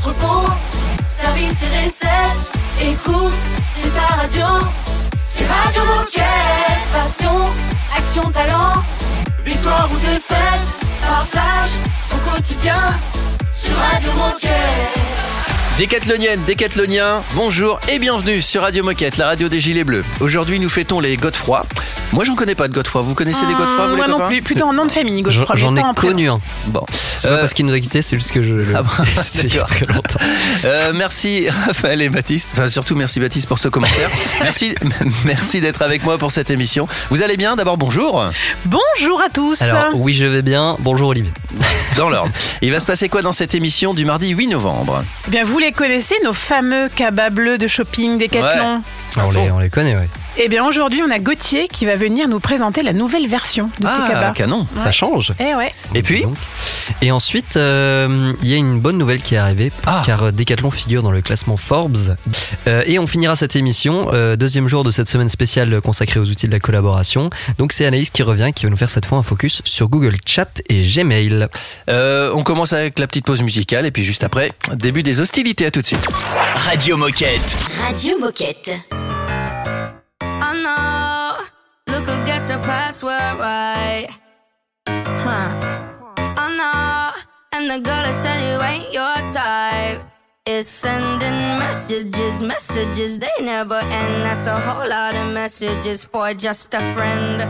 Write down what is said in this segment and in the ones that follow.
entrepôt, service et recettes. Écoute, c'est ta radio. C'est Radio Moquette. Passion, action, talent. Victoire ou défaite, partage au quotidien sur Radio Moquette. Décathlonienne, décathlonien, bonjour et bienvenue sur Radio Moquette, la radio des Gilets Bleus. Aujourd'hui, nous fêtons les Godefroy. Moi, j'en connais pas de Godefroy. Vous connaissez les Godefroy, vous, les Moi non copains plus, plutôt un nom de famille, J'en Godefroy. j'en ai connu un. Bon, C'est pas Euh, parce qu'il nous a quittés, c'est juste que je. Ah bon, C'était il y a d'accord. très longtemps. Euh, merci Raphaël et Baptiste. Enfin, surtout merci Baptiste pour ce commentaire. merci, merci d'être avec moi pour cette émission. Vous allez bien? D'abord, bonjour. Bonjour à tous. Alors, oui, je vais bien. Bonjour Olivier. Dans l'ordre. Il va se passer quoi dans cette émission du mardi 8 novembre? Eh bien, vous les connaissez, nos fameux cabas bleus de shopping Decathlon? Ah, on, les, on les connaît, ouais. Eh bien, aujourd'hui, on a Gauthier qui va venir nous présenter la nouvelle version de ces Ah, cabas. canon. Ça change. Eh ouais. Et puis. Et ensuite, euh, il y a une bonne nouvelle qui est arrivée, Ah. car euh, Decathlon figure dans le classement Forbes. Euh, et on finira cette émission, euh, deuxième jour de cette semaine spéciale consacrée aux outils de la collaboration. Donc c'est Anaïs qui revient, qui va nous faire cette fois un focus sur Google Chat et Gmail. Euh, on commence avec la petite pause musicale et puis juste après, début des hostilités. À tout de suite. Radio Moquette. Radio Moquette. Look who gets your password right. Huh. I know. And the girl that said you ain't your type is sending messages, messages they never end. That's a whole lot of messages for just a friend.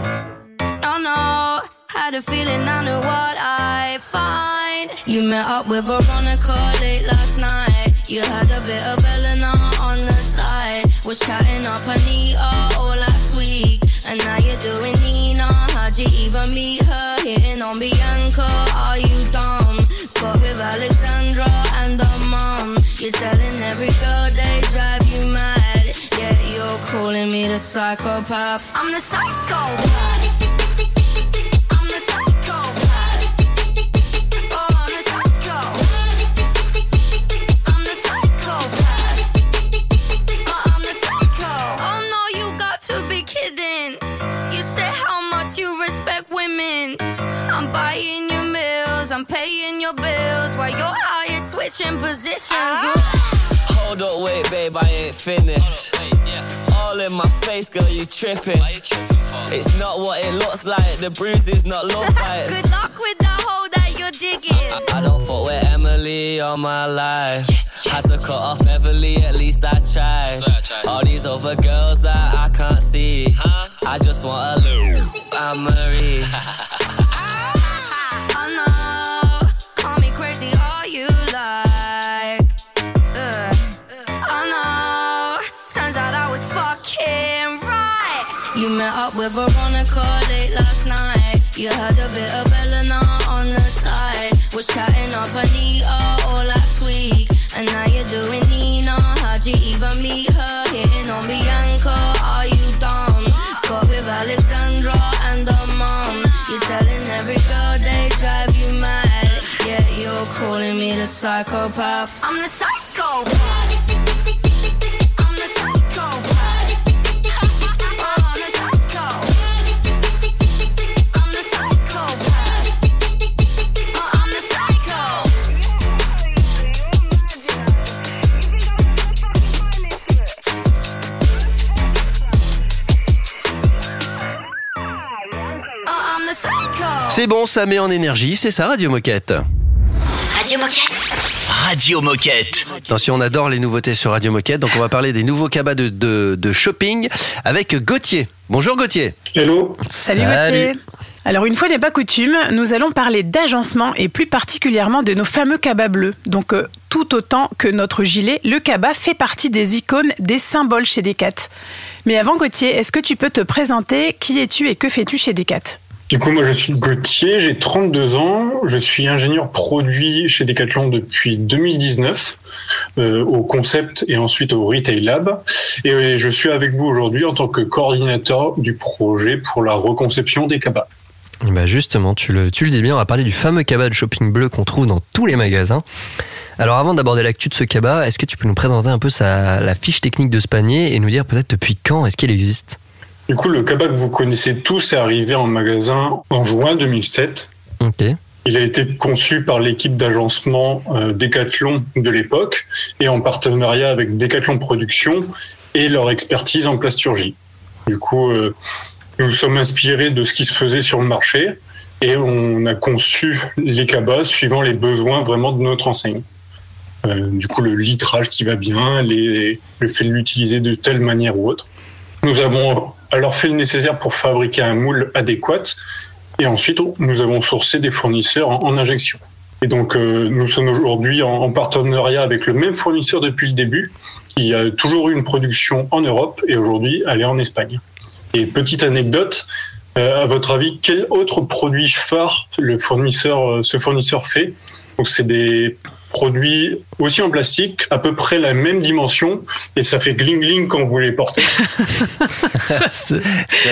Oh no. Had a feeling I knew what I find. You met up with Veronica late last night. You had a bit of Elena on the side. Was chatting up Anita need psychopath. I'm the psychopath. I'm paying your bills. While your high is switching positions. Ah. Hold up, wait, babe, I ain't finished. All in my face, girl, you tripping. It's not what it looks like, the bruises, not love bites. Good luck with the hole that you're digging. I don't fuck with Emily all my life. Had to cut off Beverly, at least I tried. All these other girls that I can't see. I just want a little I'm Marie. I know, call me crazy all you like. Met up with Veronica late last night. You had a bit of Elena on the side. Was chatting up Anita all last week. And now you're doing Nina. How'd you even meet her? Hitting on Bianca. Are you dumb? Got with Alexandra and her mom. You're telling every girl they drive you mad. Yeah, you're calling me the psychopath. I'm the psychopath. C'est bon, ça met en énergie. C'est ça, Radio Moquette. Radio Moquette. Radio Moquette. Attention, on adore les nouveautés sur Radio Moquette. Donc, on va parler des nouveaux cabas de, de, de shopping avec Gauthier. Bonjour Gauthier. Hello. Salut, Salut. Gauthier. Alors, une fois n'est pas coutume, nous allons parler d'agencement et plus particulièrement de nos fameux cabas bleus. Donc, euh, tout autant que notre gilet, le cabas fait partie des icônes, des symboles chez Decat. Mais avant, Gauthier, est-ce que tu peux te présenter? Qui es-tu et que fais-tu chez Decat? Du coup, moi, je suis Gauthier, j'ai 32 ans, je suis ingénieur produit chez Decathlon depuis 2019, euh, au concept et ensuite au retail lab. Et euh, je suis avec vous aujourd'hui en tant que coordinateur du projet pour la reconception des cabas. Bah justement, tu le, dis bien, on va parler du fameux cabas de shopping bleu qu'on trouve dans tous les magasins. Alors avant d'aborder l'actu de ce cabas, est-ce que tu peux nous présenter un peu sa, la fiche technique de ce panier et nous dire peut-être depuis quand est-ce qu'il existe? Du coup, le cabas que vous connaissez tous est arrivé en magasin en juin 2007. Ok. Il a été conçu par l'équipe d'agencement euh, Decathlon de l'époque et en partenariat avec Decathlon Production et leur expertise en plasturgie. Du coup, euh, nous sommes inspirés de ce qui se faisait sur le marché et on a conçu les cabas suivant les besoins vraiment de notre enseigne. Euh, du coup, le litrage qui va bien, les, le fait de l'utiliser de telle manière ou autre. Nous avons alors fait le nécessaire pour fabriquer un moule adéquat et ensuite nous avons sourcé des fournisseurs en, injection. Et donc euh, nous sommes aujourd'hui en, en, partenariat avec le même fournisseur depuis le début, qui a toujours eu une production en Europe et aujourd'hui elle est en Espagne. Et petite anecdote, euh, à votre avis, quel autre produit phare le fournisseur, euh, ce fournisseur fait? Donc c'est des produits aussi en plastique, à peu près la même dimension, et ça fait gling gling quand vous les portez. ça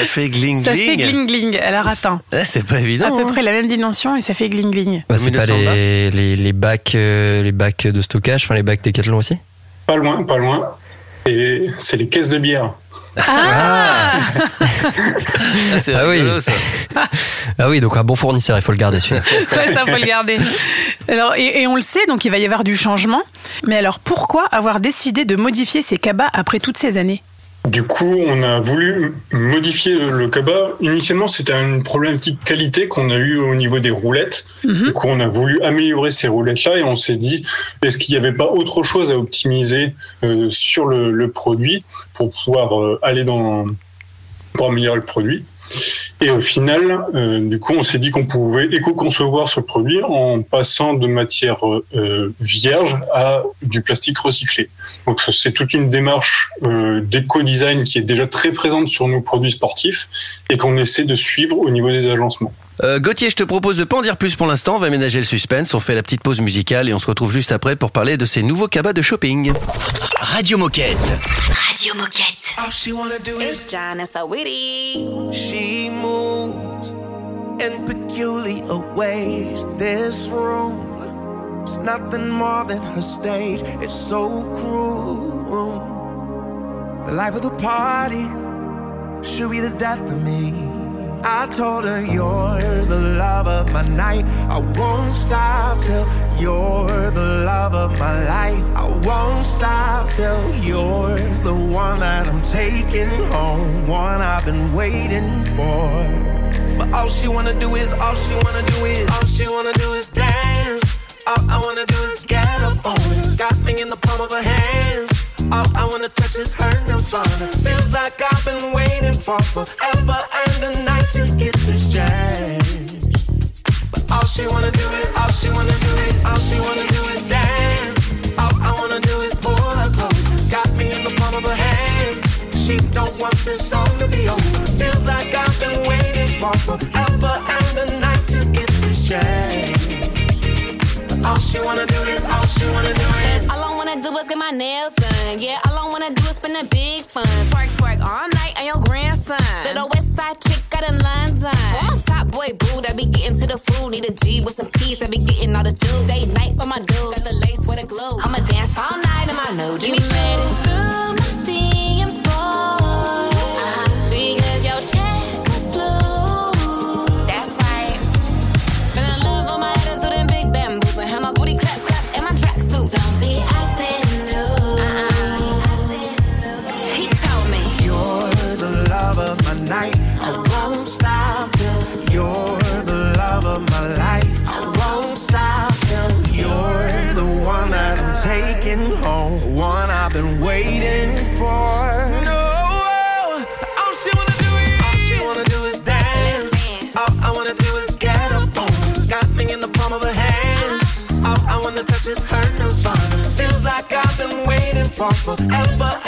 fait gling gling. Ça fait gling gling. Alors attends. C'est pas évident. À peu hein. près la même dimension et ça fait gling gling. Bah, c'est pas les, les, les, bacs, euh, les bacs de stockage, enfin les bacs Decathlon aussi? Pas loin, pas loin. C'est les caisses de bière. Ah, Ah, c'est Ah oui. rigolo ça. Ah oui, donc un bon fournisseur, il faut le garder celui-là. Ouais, ça faut le garder. Alors, et, et on le sait, donc il va y avoir du changement. Mais alors pourquoi avoir décidé de modifier ces cabas après toutes ces années? Du coup, on a voulu modifier le cabas. Initialement, c'était une problématique qualité qu'on a eu au niveau des roulettes. Mhm. Du coup, on a voulu améliorer ces roulettes-là et on s'est dit, est-ce qu'il n'y avait pas autre chose à optimiser euh, sur le, le produit pour pouvoir euh, aller dans pour améliorer le produit? Et au final, euh, du coup, on s'est dit qu'on pouvait éco-concevoir ce produit en passant de matière euh, vierge à du plastique recyclé. Donc c'est toute une démarche euh, d'éco-design qui est déjà très présente sur nos produits sportifs et qu'on essaie de suivre au niveau des agencements. Euh, Gauthier, je te propose de pas en dire plus pour l'instant. On va ménager le suspense. On fait la petite pause musicale et on se retrouve juste après pour parler de ces nouveaux cabas de shopping. Radio Moquette. Radio Moquette. All she wanna do is so witty. she moves in peculiar ways. This room is nothing more than her stage. It's so cruel. The life of the party should be the death of me. I told her you're the love of my night. I won't stop till you're the love of my life. I won't stop till you're the one that I'm taking home, one I've been waiting for. But all she wanna do is, all she wanna do is, all she wanna do is dance. All I wanna do is get up on it. Got me in the palm of her hands. All I wanna touch is her nirvana. Feels like I've been waiting for forever and a night to get this chance. But all she wanna do is, all she wanna do is, all she wanna do is dance. All I wanna do is pull her close. Got me in the palm of her hands. She don't want this song to be over. Feels like I've been waiting for forever all she wanna do is, all she wanna do is. All I wanna do is get my nails done. Yeah, all I wanna do is spend a big fun. Twerk, twerk all night on your grandson. Little west side chick got in London. I'm top boy boo that be getting to the food. Need a G with some peas that be getting all the juice. Day night with my dude. Got the lace with a glue. I'ma dance all night in my new Give me for forever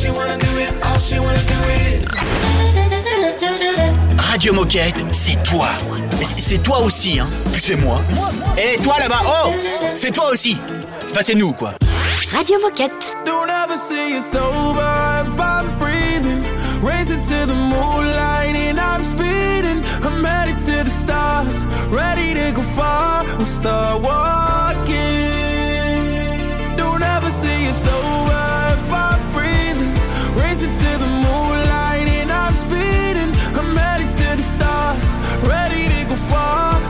She wanna do is, all she wanna do is. Radio Moquette, c'est toi. Mais c'est- C'est toi aussi, hein. Puis c'est moi. Et toi là-bas, oh C'est toi aussi. Enfin, c'est nous, quoi. Radio Moquette. Don't ever say it's over if I'm breathing. Racing to the moonlight and I'm speeding. I'm headed to the stars, ready to go far. I'm start walking.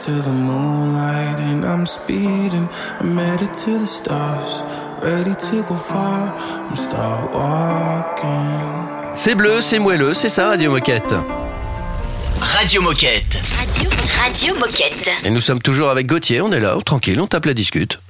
Racing to the moonlight and I'm speeding. I'm headed to the stars, ready to go far. I'm start walking. C'est bleu, c'est moelleux, c'est ça Radio Moquette. Radio Moquette. Radio, Radio Moquette. Et nous sommes toujours avec Gauthier, on est là, tranquille, on tape la discute.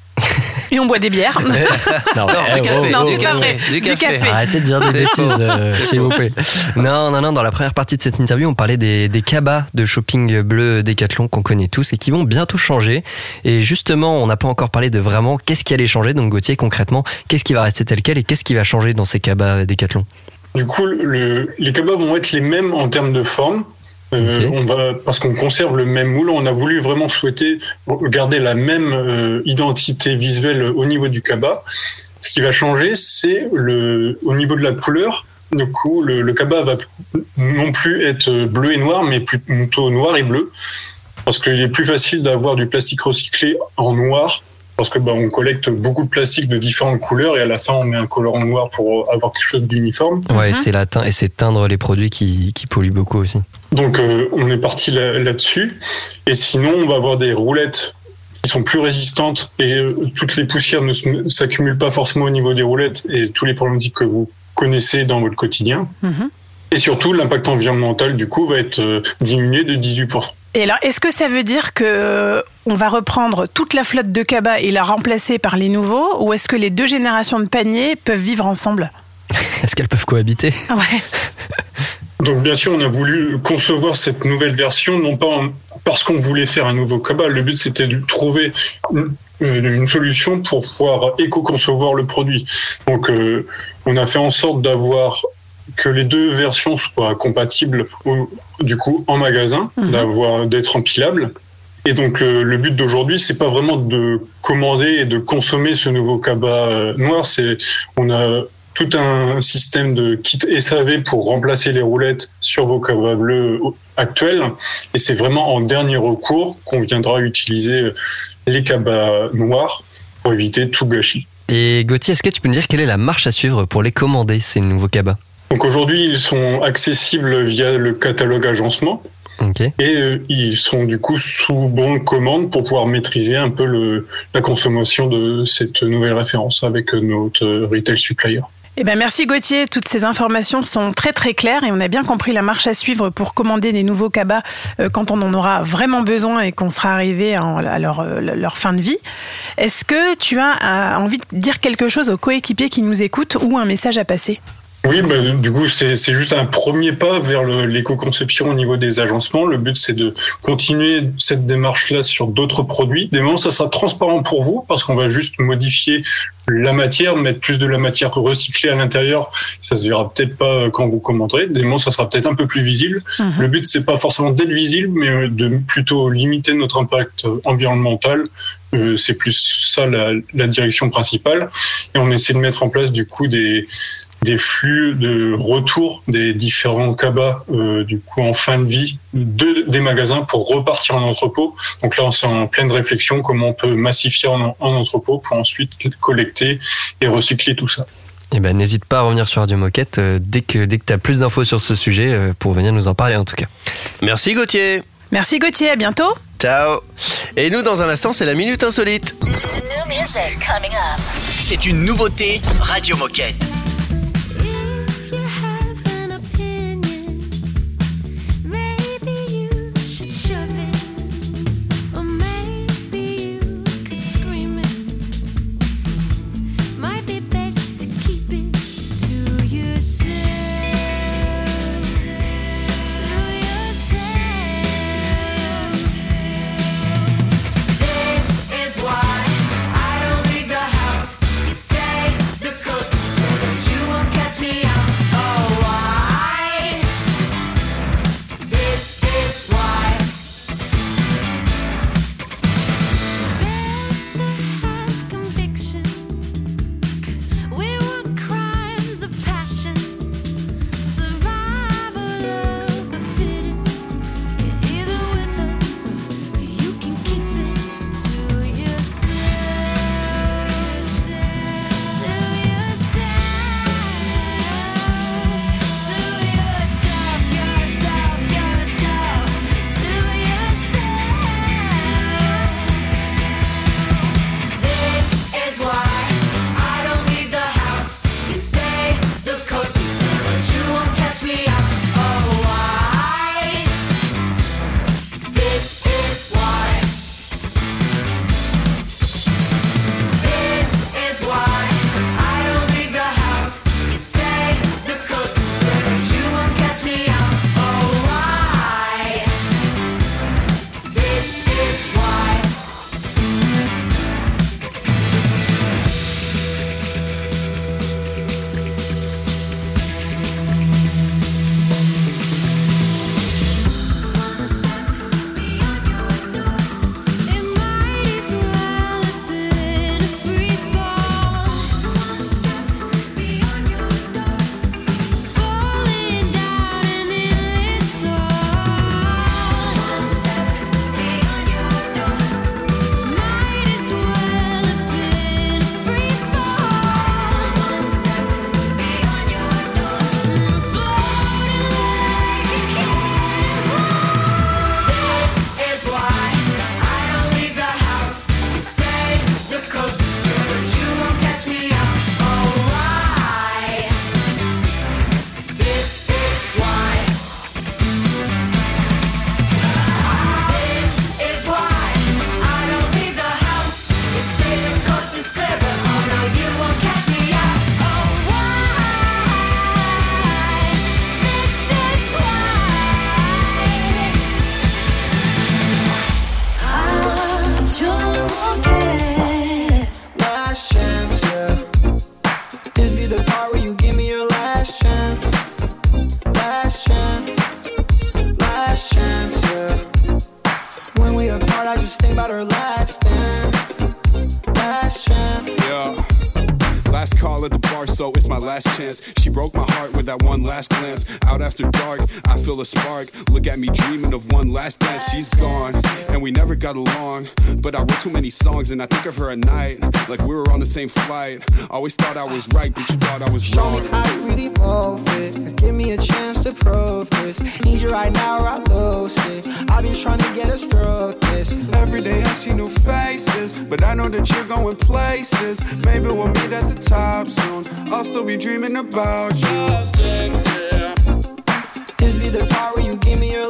Et on boit des bières. Non, Non, eh, du oh, café, non, du c'est pas café, du Du café. Arrêtez de dire des bêtises, euh, s'il vous plaît. Non, non, non, dans la première partie de cette interview, on parlait des, des cabas de shopping bleu Décathlon qu'on connaît tous et qui vont bientôt changer. Et justement, on n'a pas encore parlé de vraiment qu'est-ce qui allait changer. Donc Gauthier, concrètement, qu'est-ce qui va rester tel quel et qu'est-ce qui va changer dans ces cabas Décathlon Du coup, le- les cabas vont être les mêmes en termes de forme. Euh, on va, parce qu'on conserve le même moule, on a voulu vraiment souhaiter garder la même euh, identité visuelle au niveau du cabas. Ce qui va changer, c'est le au niveau de la couleur. Du coup, le, le cabas va non plus être bleu et noir, mais plutôt noir et bleu, parce qu'il est plus facile d'avoir du plastique recyclé en noir, parce que bah, on collecte beaucoup de plastique de différentes couleurs et à la fin on met un colorant noir pour avoir quelque chose d'uniforme. Ouais, c'est la teint et c'est teindre les produits qui, qui polluent beaucoup aussi. Donc euh, on est parti là- là-dessus. et sinon, on va avoir des roulettes qui sont plus résistantes et euh, toutes les poussières ne s'accumulent pas forcément au niveau des roulettes et tous les problématiques que vous connaissez dans votre quotidien. Mhm. Et surtout, l'impact environnemental du coup va être euh, diminué de 18%. Et alors, est-ce que ça veut dire que euh, on va reprendre toute la flotte de cabas et la remplacer par les nouveaux, ou est-ce que les deux générations de paniers peuvent vivre ensemble? Est-ce qu'elles peuvent cohabiter? Ouais. Donc bien sûr, on a voulu concevoir cette nouvelle version, non pas en- parce qu'on voulait faire un nouveau cabas. Le but, c'était de trouver une, euh, une solution pour pouvoir éco-concevoir le produit. Donc euh, on a fait en sorte d'avoir que les deux versions soient compatibles au- du coup en magasin, d'avoir d'être empilables. Et donc le, le but d'aujourd'hui, c'est pas vraiment de commander et de consommer ce nouveau cabas euh, noir. C'est on a tout un système de kit SAV pour remplacer les roulettes sur vos cabas bleus actuels. Et c'est vraiment en dernier recours qu'on viendra utiliser les cabas noirs pour éviter tout gâchis. Et Gauthier, est-ce que tu peux nous dire quelle est la marche à suivre pour les commander, ces nouveaux cabas? Donc aujourd'hui, ils sont accessibles via le catalogue agencement. Et euh, ils sont du coup sous bon de commande pour pouvoir maîtriser un peu le, la consommation de cette nouvelle référence avec notre euh, retail supplier. Eh ben merci Gauthier, toutes ces informations sont très très claires et on a bien compris la marche à suivre pour commander des nouveaux cabas euh, quand on en aura vraiment besoin et qu'on sera arrivé à leur, leur fin de vie. Est-ce que tu as envie de dire quelque chose aux coéquipiers qui nous écoutent ou un message à passer? Oui, bah, du coup, c'est juste un premier pas vers l'éco-conception au niveau des agencements. Le but, c'est de continuer cette démarche-là sur d'autres produits. Des moments, ça sera transparent pour vous parce qu'on va juste modifier la matière, mettre plus de la matière recyclée à l'intérieur. Ça se verra peut-être pas quand vous commanderez. Des moments, ça sera peut-être un peu plus visible. Mhm. Le but, c'est pas forcément d'être visible, mais de plutôt limiter notre impact environnemental. Euh, c'est plus ça la, la direction principale. Et on essaie de mettre en place du coup des des flux de retour des différents cabas euh, du coup en fin de vie de, des magasins pour repartir en entrepôt. Donc là, on est en pleine réflexion comment on peut massifier en, en entrepôt pour ensuite collecter et recycler tout ça. Eh ben, n'hésite pas à revenir sur Radio Moquette euh, dès que, dès que tu as plus d'infos sur ce sujet euh, pour venir nous en parler en tout cas. Merci Gauthier. Merci Gauthier, à bientôt. Ciao. Et nous, dans un instant, c'est la minute insolite. C'est une nouveauté Radio Moquette. Many songs, and I think of her at night. Like we were on the same flight. Always thought I was right, but you thought I was Show wrong. me how you really move it. Give me a chance to prove this. Need you right now or I lose it. I've been trying to get us through this. Every day I see new faces, but I know that you're going places. Maybe we'll meet at the top soon. I'll still be dreaming about you. This be the part where you give me your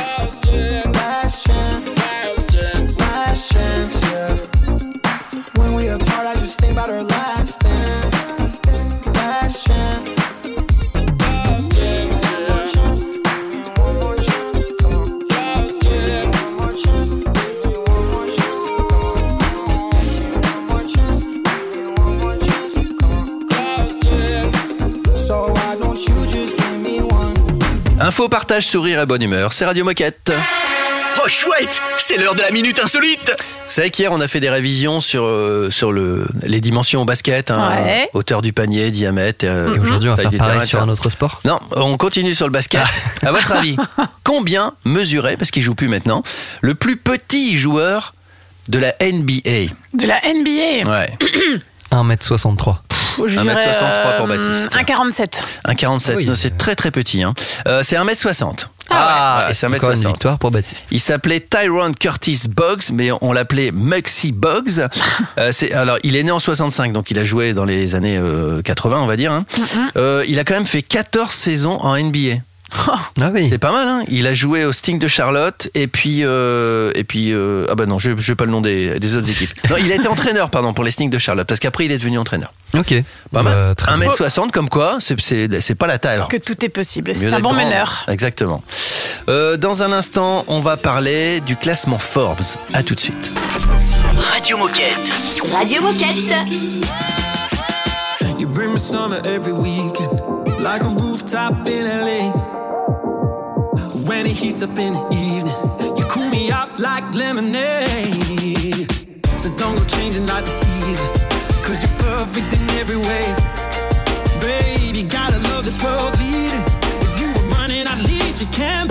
about her life. Partage, sourire et bonne humeur, c'est Radio Moquette. Oh chouette, c'est l'heure de la minute insolite. Vous savez qu'hier, on a fait des révisions sur, euh, sur le, les dimensions au basket, hein, Ouais. hauteur du panier, diamètre. euh, Et aujourd'hui, on va faire du pareil sur un autre sport. Non, on continue sur le basket. À votre avis, combien mesurait, parce qu'il joue plus maintenant, le plus petit joueur de la NBA De la NBA. Ouais, 1m63. Je 1m63 dirais, pour euh, Baptiste. 1,47. 1,47. Ah oui. Non, c'est très très petit. Hein. Euh, c'est 1m60. Ah Ouais, c'est Encore une 1m60. victoire pour Baptiste. Il s'appelait Tyrone Curtis Boggs, mais on l'appelait Muxy Boggs. Euh, c'est, alors, il est né en 65, donc il a joué dans les années euh, 80, on va dire. hein. Euh, il a quand même fait 14 saisons en NBA. Ah oui. C'est pas mal, hein Il a joué au Sting de Charlotte et puis euh, et puis euh, ah bah non, je je pas le nom des, des autres équipes. Non, il a été entraîneur, pardon, pour les Sting de Charlotte, parce qu'après il est devenu entraîneur. Ok. Pas mal. Bah, bien. 1m60 comme quoi, c'est pas la taille. Alors. Que tout est possible. C'est un bon grand. meneur. Exactement. Euh, dans un instant, on va parler du classement Forbes. À tout de suite. Radio Moquette. Radio Moquette. You bring me summer every weekend, like a rooftop in LA. When it heats up in the evening, you cool me off like lemonade. So don't go changing like the seasons, cause you're perfect in every way. Babe, you gotta love this world leading. If you were running, I'd lead your campaign.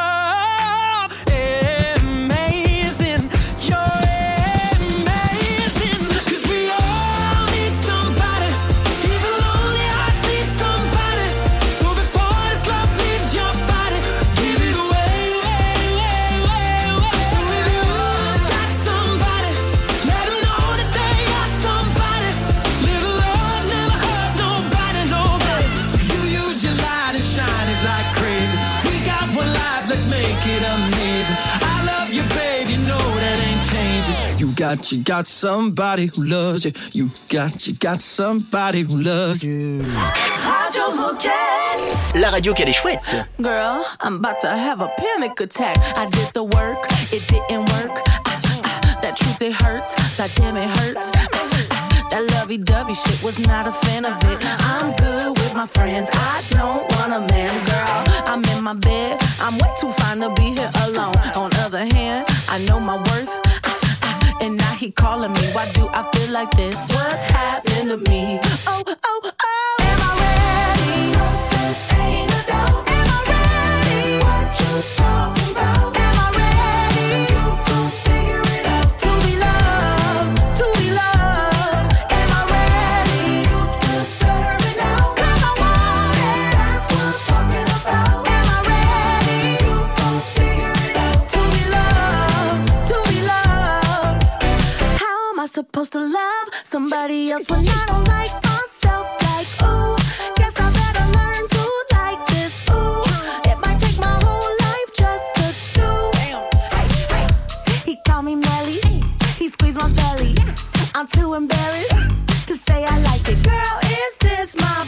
Got, you got somebody who loves you. You got, you got somebody who loves you. Radio Moquette. La radio qu'elle est chouette. Girl, I'm about to have a panic attack. I did the work, it didn't work. Ah, ah, that truth, it hurts. That damn, it hurts. Ah, ah, that lovey dovey shit was not a fan of it. I'm good with my friends. I don't want a man, girl. I'm in my bed. I'm way too fine to be here alone. On other hand, I know my worth. And now he calling me. Why do I feel like this? What's happened to me? Oh, oh, oh. Am I ready? Ain't no doubt. Am I ready? What you talking supposed to love somebody else when I don't like myself? Like, ooh, guess I better learn to like this. Ooh, it might take my whole life just to do. He called me Melly, he squeezed my belly. I'm too embarrassed to say I like it. Girl, is this my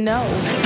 know.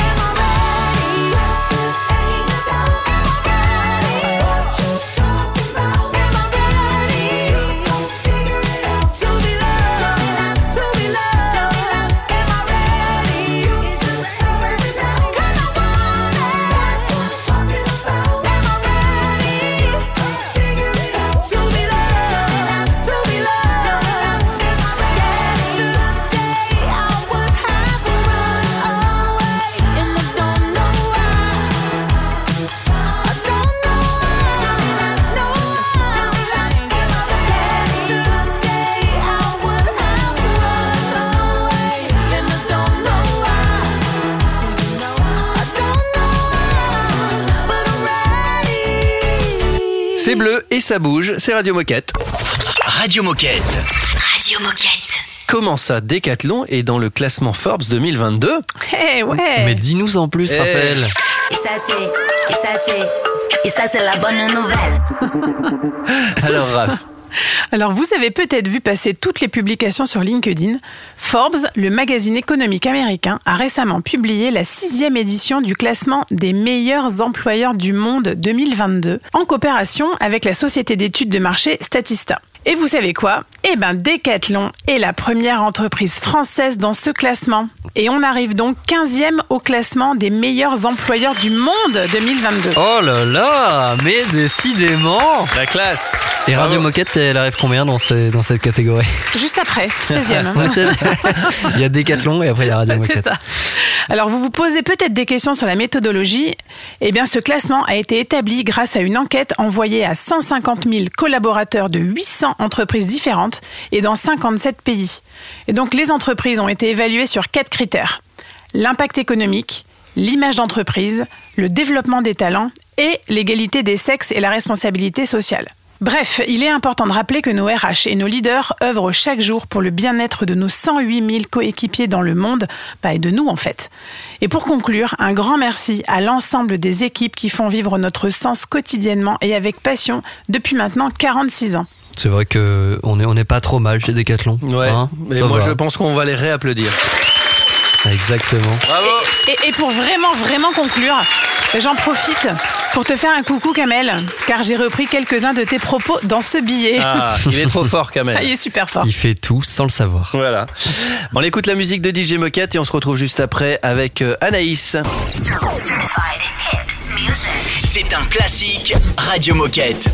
C'est bleu et ça bouge, c'est Radio Moquette. Radio Moquette. Radio Moquette. Comment ça, Decathlon est dans le classement Forbes 2022 Eh ouais Mais dis-nous en plus, Eh. Raphaël. Et ça c'est, et ça c'est, et ça c'est la bonne nouvelle. Alors Raph, Alors, vous avez peut-être vu passer toutes les publications sur LinkedIn. Forbes, le magazine économique américain, a récemment publié la sixième édition du classement des meilleurs employeurs du monde 2022, en coopération avec la société d'études de marché Statista. Et vous savez quoi? Eh ben, Decathlon est la première entreprise française dans ce classement. Et on arrive donc 15e au classement des meilleurs employeurs du monde 2022. Oh là là, mais décidément La classe Et Radio Bravo. Moquette, elle arrive combien dans, ces- dans cette catégorie? Juste après, 16e. Ouais, c'est- Il y a Decathlon et après il y a Radio C'est Moquette. ça. Alors, vous vous posez peut-être des questions sur la méthodologie. Eh bien, ce classement a été établi grâce à une enquête envoyée à 150 000 collaborateurs de 800 entreprises différentes et dans 57 pays. Et donc, les entreprises ont été évaluées sur quatre critères. L'impact économique, l'image d'entreprise, le développement des talents et l'égalité des sexes et la responsabilité sociale. Bref, il est important de rappeler que nos RH et nos leaders œuvrent chaque jour pour le bien-être de nos 108 000 coéquipiers dans le monde, et de nous en fait. Et pour conclure, un grand merci à l'ensemble des équipes qui font vivre notre sens quotidiennement et avec passion depuis maintenant 46 ans. C'est vrai que on est on n'est pas trop mal chez Decathlon. Ouais, hein mais Ça moi va. je pense qu'on va les réapplaudir. Exactement. Bravo Et, et pour vraiment, vraiment conclure, j'en profite pour te faire un coucou Kamel, car j'ai repris quelques-uns de tes propos dans ce billet. Ah, il est trop fort. Ah, il est super fort. Il fait tout sans le savoir. Voilà. On écoute la musique de DJ Moquette et on se retrouve juste après avec euh, Anaïs. C'est un classique Radio Moquette.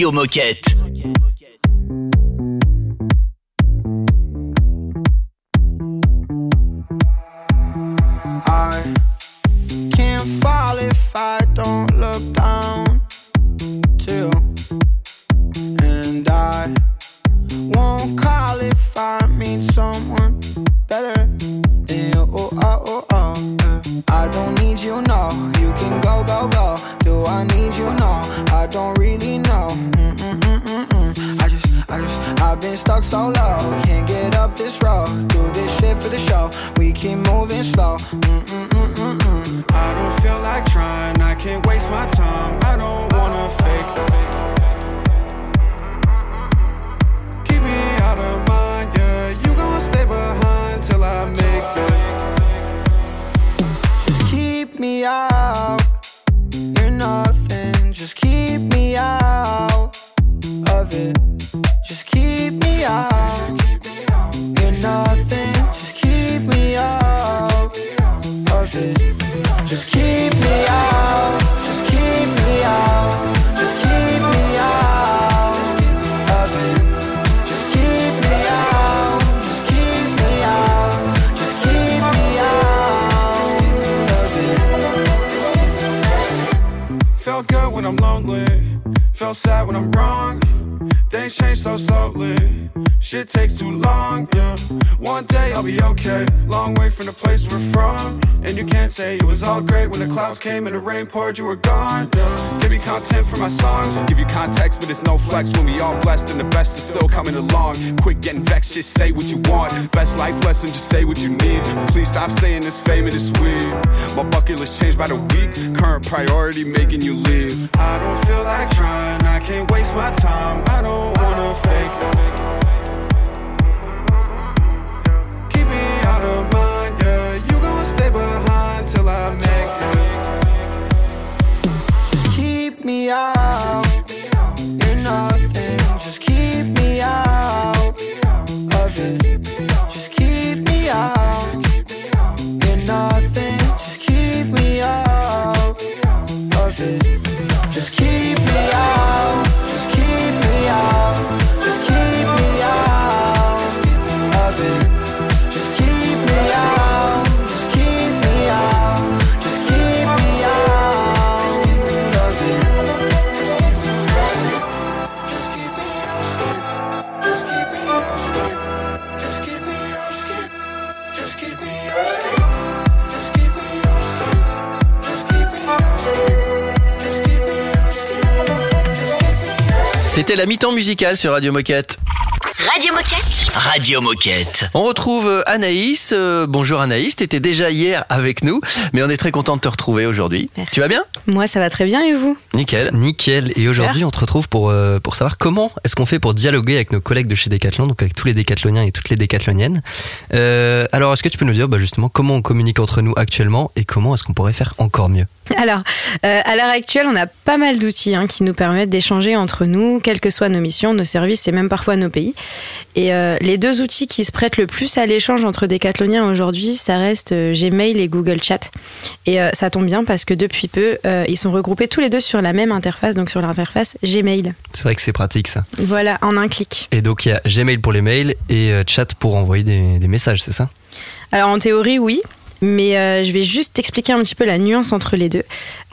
Radio Moquette. So slowly, shit takes too long, yeah. One day I'll be okay, long way from the place we're from. And you can't say it was all great when the clouds came and the rain poured, you were gone, yeah. Give me content for my songs, give you context, but it's no flex when we all blessed and the best is still coming along. Quit getting vexed, just say what you want. Best life lesson, just say what you need. Please stop saying this fame and it's weird. My bucket list changed by the week, current priority making you leave. I don't feel like trying, I can't waste my time. I don't wanna fake. Out. You're nothing. Just keep me out of it. Just keep me out. You're nothing. Just keep me out of it. C'était la mi-temps musicale sur Radio Moquette. Radio Moquette. Radio Moquette. On retrouve euh, Anaïs. Euh, bonjour Anaïs, t'étais déjà hier avec nous, mais on est très content de te retrouver aujourd'hui. Tu vas bien? Moi, ça va très bien et vous? Nickel. Nickel. Et aujourd'hui, on te retrouve pour, euh, pour savoir comment est-ce qu'on fait pour dialoguer avec nos collègues de chez Decathlon, donc avec tous les décathloniens et toutes les décathloniennes. Euh, alors, est-ce que tu peux nous dire bah, justement comment on communique entre nous actuellement et comment est-ce qu'on pourrait faire encore mieux? Alors, euh, à l'heure actuelle, on a pas mal d'outils hein, qui nous permettent d'échanger entre nous, quelles que soient nos missions, nos services et même parfois nos pays. Et euh, les deux outils qui se prêtent le plus à l'échange entre décathloniens aujourd'hui, ça reste euh, Gmail et Google Chat. Et euh, ça tombe bien parce que depuis peu, ils sont regroupés tous les deux sur la même interface, donc sur l'interface Gmail. C'est vrai que c'est pratique ça. Voilà, en un clic. Et donc, il y a Gmail pour les mails et chat pour envoyer des, des messages, c'est ça? Alors en théorie, oui. Mais euh, je vais juste expliquer un petit peu la nuance entre les deux.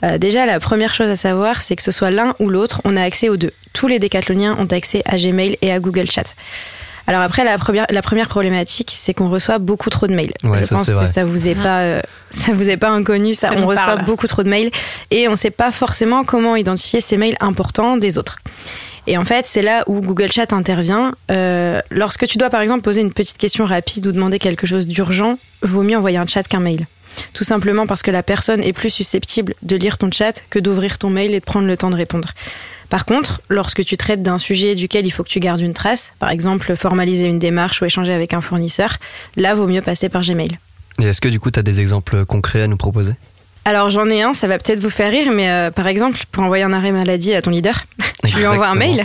Euh, déjà, la première chose à savoir, c'est que ce soit l'un ou l'autre, on a accès aux deux. Tous les décathloniens ont accès à Gmail et à Google Chat. Alors après, la première, la première problématique, c'est qu'on reçoit beaucoup trop de mails. Ouais, je ça, pense que vrai. ça vous est pas, euh, ça vous est pas inconnu. Ça, Ça on reçoit parle. beaucoup trop de mails et on sait pas forcément comment identifier ces mails importants des autres. Et en fait, c'est là où Google Chat intervient. Euh, lorsque tu dois, par exemple, poser une petite question rapide ou demander quelque chose d'urgent, vaut mieux envoyer un chat qu'un mail. Tout simplement parce que la personne est plus susceptible de lire ton chat que d'ouvrir ton mail et de prendre le temps de répondre. Par contre, lorsque tu traites d'un sujet duquel il faut que tu gardes une trace, par exemple formaliser une démarche ou échanger avec un fournisseur, là, vaut mieux passer par Gmail. Et est-ce que du coup, tu as des exemples concrets à nous proposer? Alors j'en ai un, ça va peut-être vous faire rire, mais euh, par exemple, pour envoyer un arrêt maladie à ton leader, tu lui envoies un mail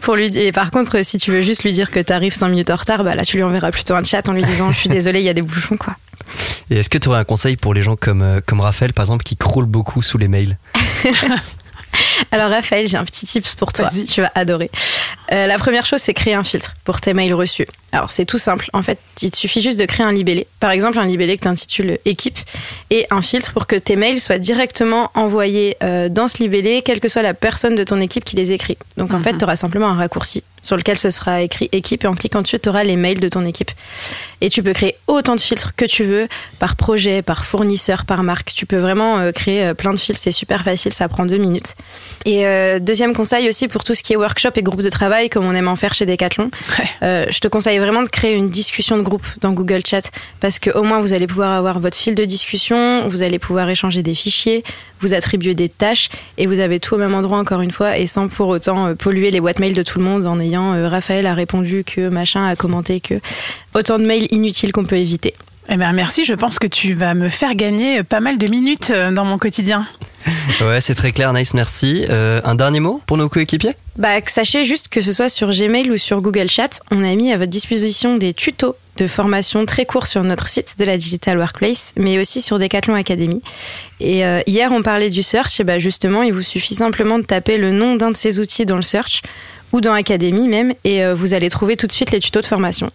pour lui dire. Et par contre, si tu veux juste lui dire que tu arrives 5 minutes en retard, bah là tu lui enverras plutôt un chat en lui disant je suis désolé, il y a des bouchons quoi. Et est-ce que tu aurais un conseil pour les gens comme, euh, comme Raphaël, par exemple, qui croulent beaucoup sous les mails? Alors Raphaël, j'ai un petit tip pour toi, tu vas adorer. Euh, la première chose, c'est créer un filtre pour tes mails reçus. Alors c'est tout simple, en fait, il te suffit juste de créer un libellé. Par exemple, un libellé que tu intitules équipe et un filtre pour que tes mails soient directement envoyés euh, dans ce libellé, quelle que soit la personne de ton équipe qui les écrit. Donc en fait, tu auras simplement un raccourci sur lequel ce sera écrit équipe et en cliquant dessus, tu auras les mails de ton équipe. Et tu peux créer autant de filtres que tu veux, par projet, par fournisseur, par marque. Tu peux vraiment euh, créer plein de filtres, c'est super facile, ça prend deux minutes. Et deuxième conseil aussi pour tout ce qui est workshop et groupe de travail, travail comme on aime en faire chez Decathlon, euh, je te conseille vraiment de créer une discussion de groupe dans Google Chat parce que au moins vous allez pouvoir avoir votre fil de discussion, vous allez pouvoir échanger des fichiers, vous attribuer des tâches et vous avez tout au même endroit encore une fois et sans pour autant euh, polluer les boîtes mail de tout le monde en ayant euh, Raphaël a répondu que machin a commenté que autant de mails inutiles qu'on peut éviter. Eh ben merci, je pense que tu vas me faire gagner pas mal de minutes euh, dans mon quotidien. Ouais, c'est très clair, nice, merci. Euh, un dernier mot pour nos coéquipiers? Bah, sachez juste que ce soit sur Gmail ou sur Google Chat, on a mis à votre disposition des tutos de formation très courts sur notre site de la Digital Workplace, mais aussi sur Decathlon Academy. Et euh, hier, on parlait du search, et bah justement, il vous suffit simplement de taper le nom d'un de ces outils dans le search ou dans Academy même, et euh, vous allez trouver tout de suite les tutos de formation.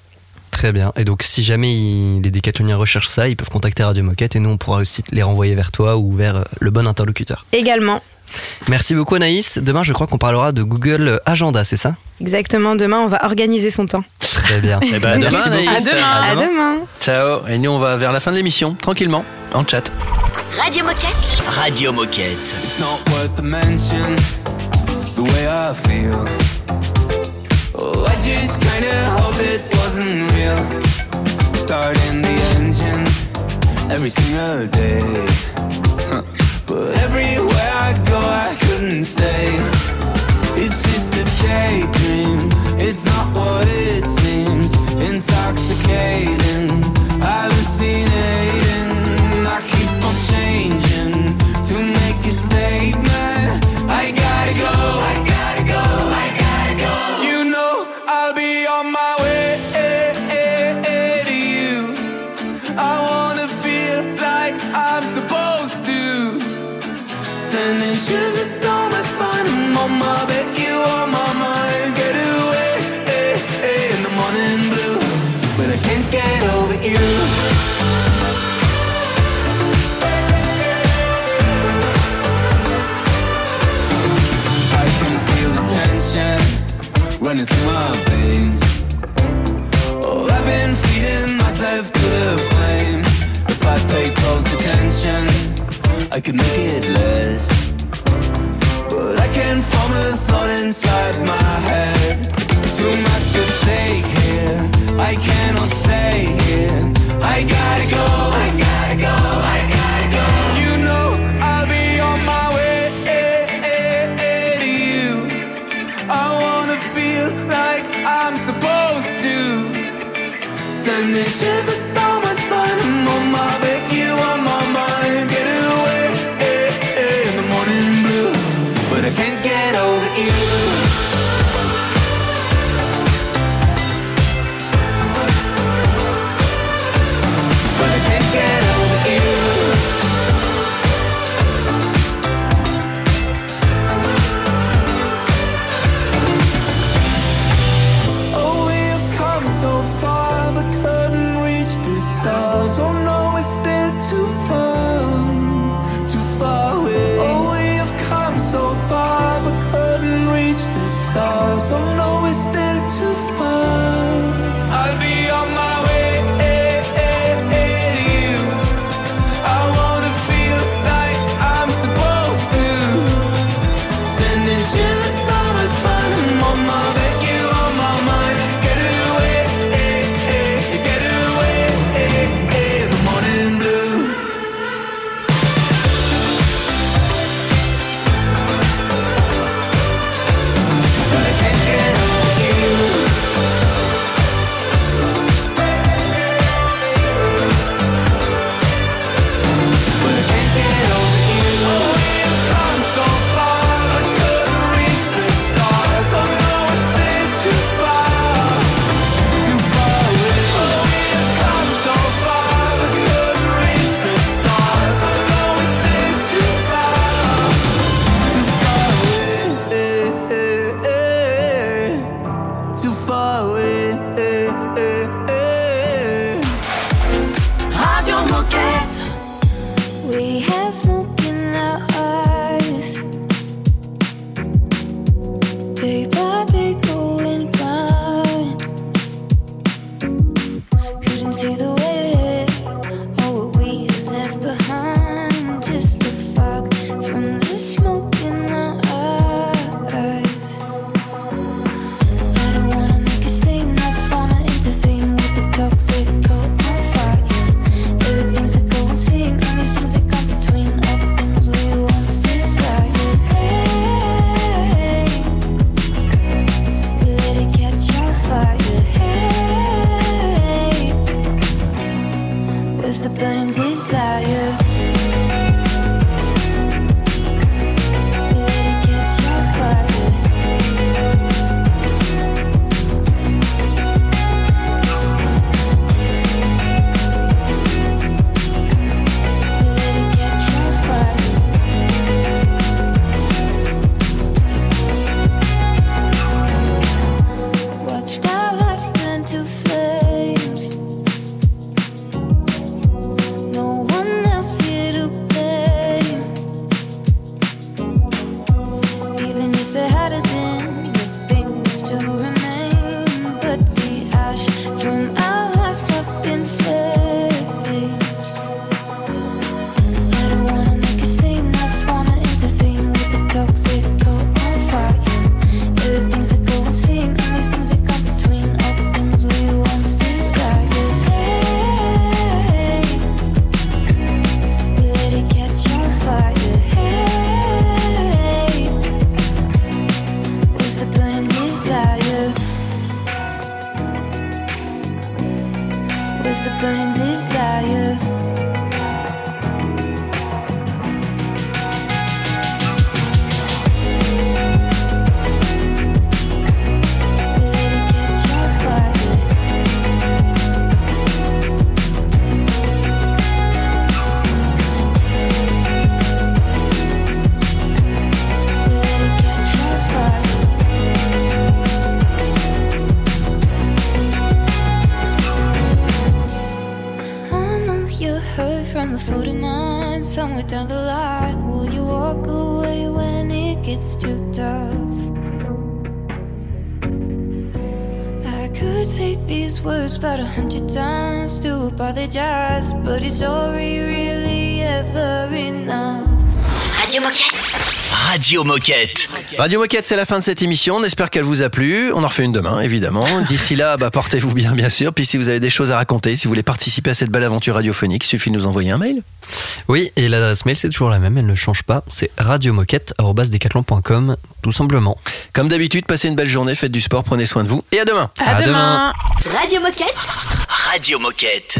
Très bien. Et donc, si jamais ils- les décathloniens recherchent ça, ils peuvent contacter Radio Moquette et nous, on pourra aussi les renvoyer vers toi ou vers euh, le bon interlocuteur. Également, Merci beaucoup, Anaïs. Demain, je crois qu'on parlera de Google Agenda, c'est ça? Exactement, demain, on va organiser son temps. Très bien. Eh ben, à demain, Merci. Anaïs. À demain. Ciao. Et nous, on va vers la fin de l'émission, tranquillement, en chat. Radio Moquette. Radio Moquette. It's not worth the mention, the way I feel. Oh, I just kinda hope it wasn't real. Starting the engine every single day. Huh. But everywhere I go, I couldn't stay. It's just a daydream, it's not what it seems. Intoxicating, hallucinating. I keep on changing to make a statement. I could make it less. But I can't form a thought inside my head. Too much at stake here. I cannot stay here. I gotta go. I gotta go. I gotta go. You know I'll be on my way to you. I wanna feel like I'm supposed to. Sending shivers down my spine. I'm on my We have smoked Radio Moquette. Radio Moquette, c'est la fin de cette émission. On espère qu'elle vous a plu. On en refait une demain, évidemment. D'ici là, bah, portez-vous bien, bien sûr. Puis si vous avez des choses à raconter, si vous voulez participer à cette belle aventure radiophonique, il suffit de nous envoyer un mail. Oui, et l'adresse mail, c'est toujours la même. Elle ne change pas. C'est radiomoquette.com, tout simplement. Comme d'habitude, passez une belle journée, faites du sport, prenez soin de vous. Et à demain. À, demain. Radio Moquette. Radio Moquette.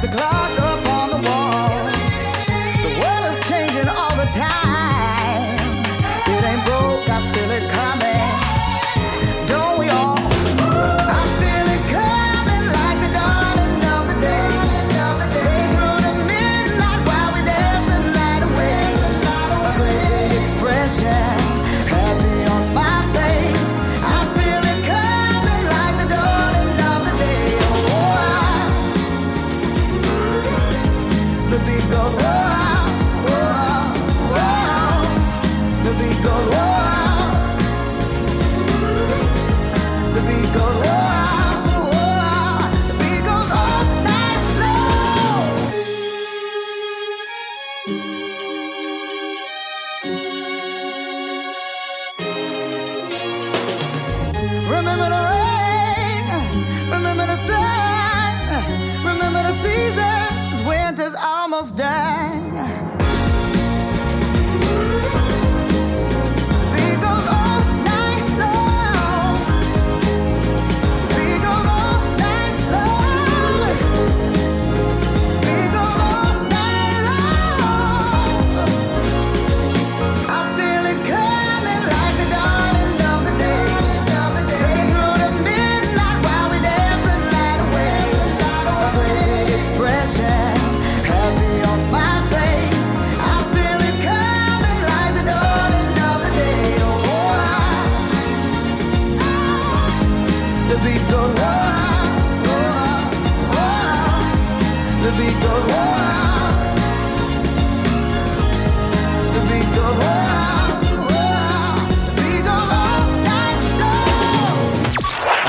the clouds.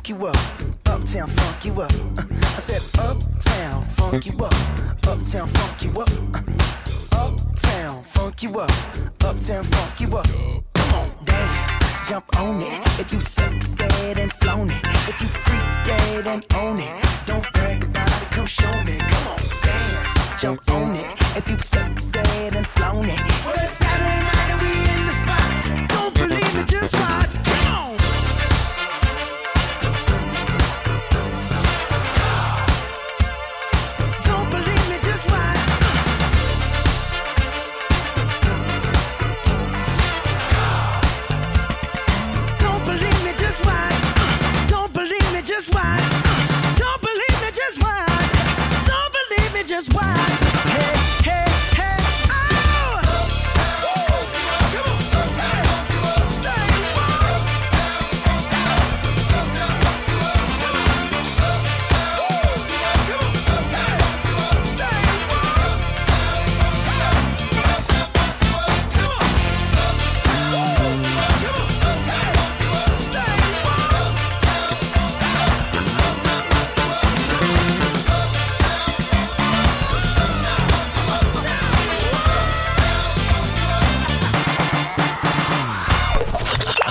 funk you up, uptown funk you up. Uh, I said uptown funk you up, uptown funk you up, uh, uptown funk you up, uptown funk you up. Come on, dance, jump on it. If you succeed and flown it, if you freak dead and own it, don't brag about it. Come show me. Come on, dance, jump on it. If you succeed and flown it, well it's Saturday night and we in the spot. Don't believe it, just watch. Come on.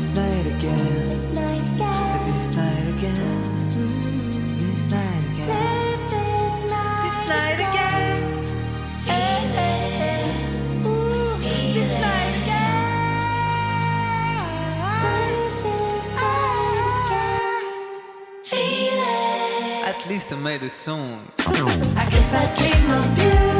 This night again. This night again. This night again. This night again. This night, this night again. Feel this night again. This night again. Feel. At least I made a song. I guess I dream of you.